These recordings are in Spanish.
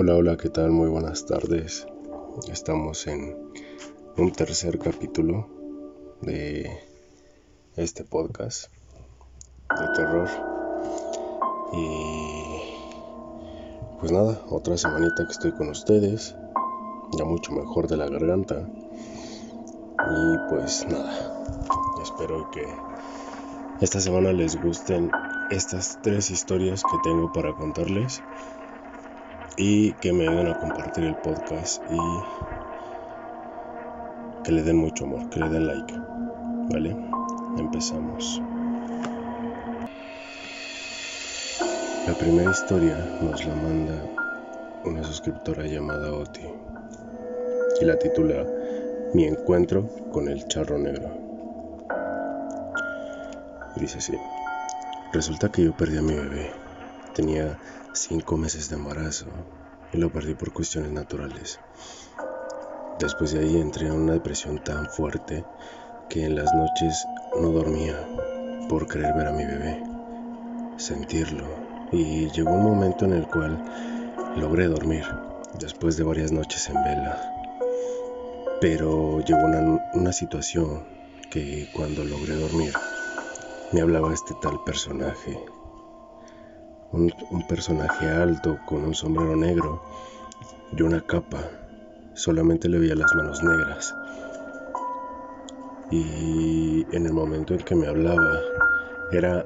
Hola, hola, ¿qué tal? Muy buenas tardes. Estamos en un tercer capítulo de este podcast de terror. Y pues nada, otra semanita que estoy con ustedes, ya mucho mejor de la garganta. Y pues nada, espero que esta semana les gusten estas tres historias que tengo para contarles y que me ayuden a compartir el podcast y que le den mucho amor, que le den like. ¿Vale? Empezamos. La primera historia nos la manda una suscriptora llamada Oti y la titula Mi encuentro con el charro negro. Dice así. Resulta que yo perdí a mi bebé. Tenía cinco meses de embarazo y lo perdí por cuestiones naturales. Después de ahí entré en una depresión tan fuerte que en las noches no dormía por querer ver a mi bebé, sentirlo. Y llegó un momento en el cual logré dormir después de varias noches en vela. Pero llegó una, una situación que cuando logré dormir me hablaba este tal personaje un, personaje alto con un sombrero negro y una capa. Solamente le veía las manos negras. Y en el momento en que me hablaba, era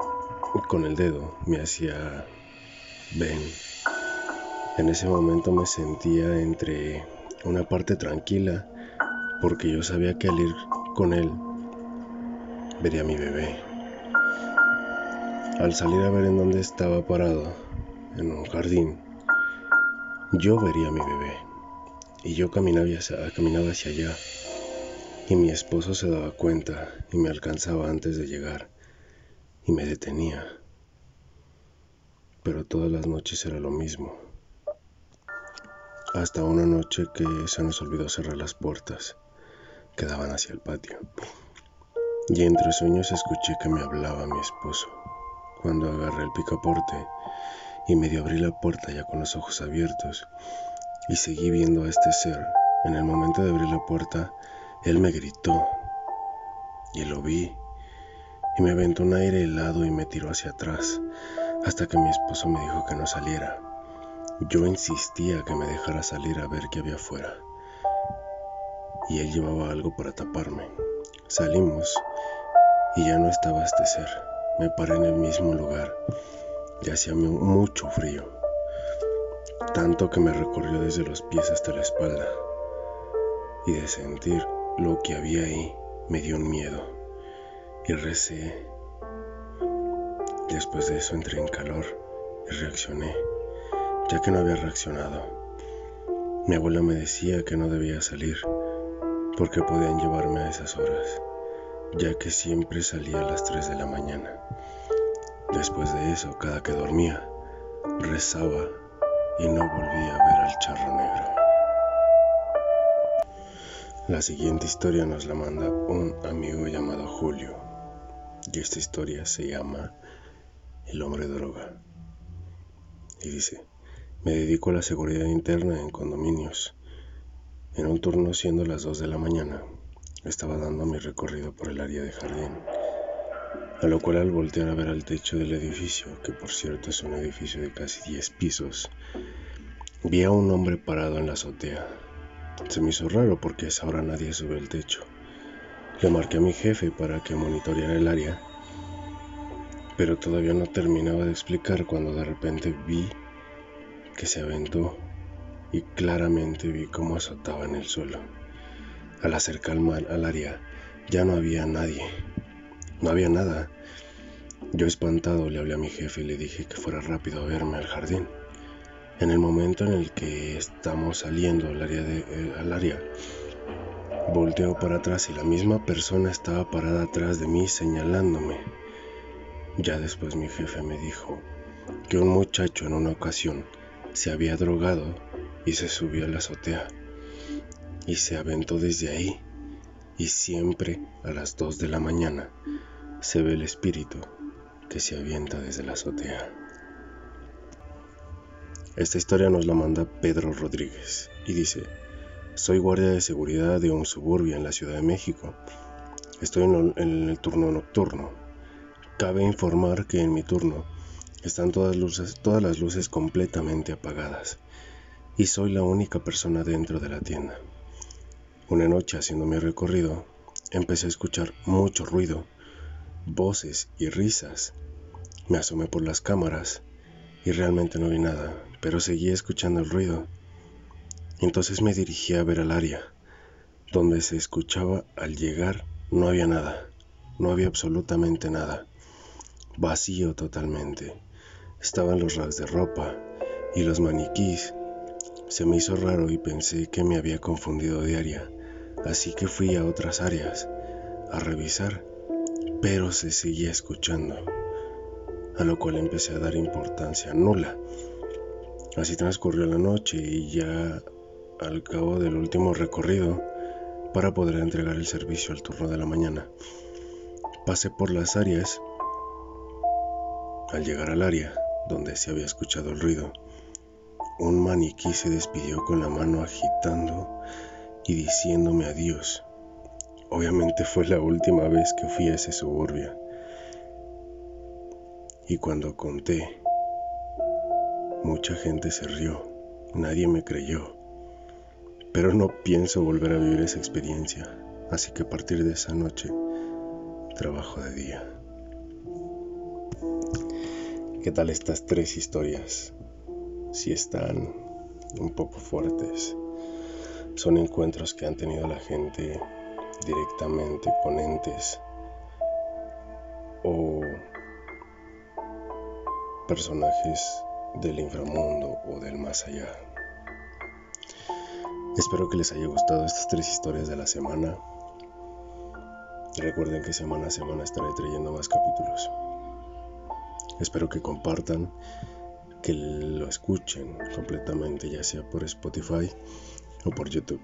con el dedo, me hacía ven. En ese momento me sentía entre una parte tranquila, porque yo sabía que al ir con él, vería a mi bebé. Al salir a ver en dónde estaba parado, en un jardín, yo vería a mi bebé. Y yo caminaba hacia, caminaba hacia allá. Y mi esposo se daba cuenta y me alcanzaba antes de llegar. Y me detenía. Pero todas las noches era lo mismo. Hasta una noche que se nos olvidó cerrar las puertas. que daban hacia el patio. Y entre sueños escuché que me hablaba mi esposo cuando agarré el picaporte y medio abrí la puerta ya con los ojos abiertos y seguí viendo a este ser. En el momento de abrir la puerta, él me gritó y lo vi y me aventó un aire helado y me tiró hacia atrás hasta que mi esposo me dijo que no saliera. Yo insistía que me dejara salir a ver qué había afuera y él llevaba algo para taparme. Salimos y ya no estaba este ser. Me paré en el mismo lugar y hacía mucho frío, tanto que me recorrió desde los pies hasta la espalda. Y de sentir lo que había ahí me dio un miedo y recé. Después de eso entré en calor y reaccioné, ya que no había reaccionado. Mi abuela me decía que no debía salir porque podían llevarme a esas horas ya que siempre salía a las 3 de la mañana. Después de eso, cada que dormía, rezaba y no volvía a ver al charro negro. La siguiente historia nos la manda un amigo llamado Julio, y esta historia se llama El hombre droga. Y dice, me dedico a la seguridad interna en condominios. En un turno siendo las 2 de la mañana, estaba dando mi recorrido por el área de jardín, a lo cual al voltear a ver al techo del edificio, que por cierto es un edificio de casi 10 pisos, vi a un hombre parado en la azotea. Se me hizo raro porque a esa hora nadie sube el techo. Le marqué a mi jefe para que monitoreara el área, pero todavía no terminaba de explicar cuando de repente vi que se aventó y claramente vi cómo azotaba en el suelo. Al acercarme al área ya no había nadie, no había nada. Yo espantado le hablé a mi jefe y le dije que fuera rápido a verme al jardín. En el momento en el que estamos saliendo al área, de, eh, al área volteo para atrás y la misma persona estaba parada atrás de mí señalándome. Ya después mi jefe me dijo que un muchacho en una ocasión se había drogado y se subió a la azotea y se aventó desde ahí. Y siempre a las 2 de la mañana se ve el espíritu que se avienta desde la azotea. Esta historia nos la manda Pedro Rodríguez y dice, soy guardia de seguridad de un suburbio en la Ciudad de México. Estoy en el turno nocturno. Cabe informar que en mi turno están todas, luces, todas las luces completamente apagadas y soy la única persona dentro de la tienda. Una noche haciendo mi recorrido, empecé a escuchar mucho ruido, voces y risas. Me asomé por las cámaras y realmente no vi nada, pero seguía escuchando el ruido. Entonces me dirigí a ver al área, donde se escuchaba al llegar no había nada, no había absolutamente nada, vacío totalmente. Estaban los racks de ropa y los maniquís. Se me hizo raro y pensé que me había confundido de área, así que fui a otras áreas a revisar, pero se seguía escuchando, a lo cual empecé a dar importancia nula. Así transcurrió la noche y ya al cabo del último recorrido, para poder entregar el servicio al turno de la mañana, pasé por las áreas. Al llegar al área, donde se había escuchado el ruido. Un maniquí se despidió con la mano agitando y diciéndome adiós. Obviamente fue la última vez que fui a ese suburbio. Y cuando conté, mucha gente se rió, nadie me creyó. Pero no pienso volver a vivir esa experiencia, así que a partir de esa noche trabajo de día. ¿Qué tal estas tres historias? Si están un poco fuertes. Son encuentros que han tenido la gente directamente con entes o personajes del inframundo o del más allá. Espero que les haya gustado estas tres historias de la semana. Recuerden que semana a semana estaré trayendo más capítulos. Espero que compartan, que lo escuchen completamente, ya sea por Spotify o por YouTube.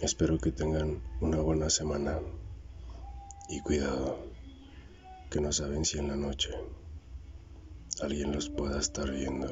Espero que tengan una buena semana y cuidado, que no saben si en la noche alguien los pueda estar viendo.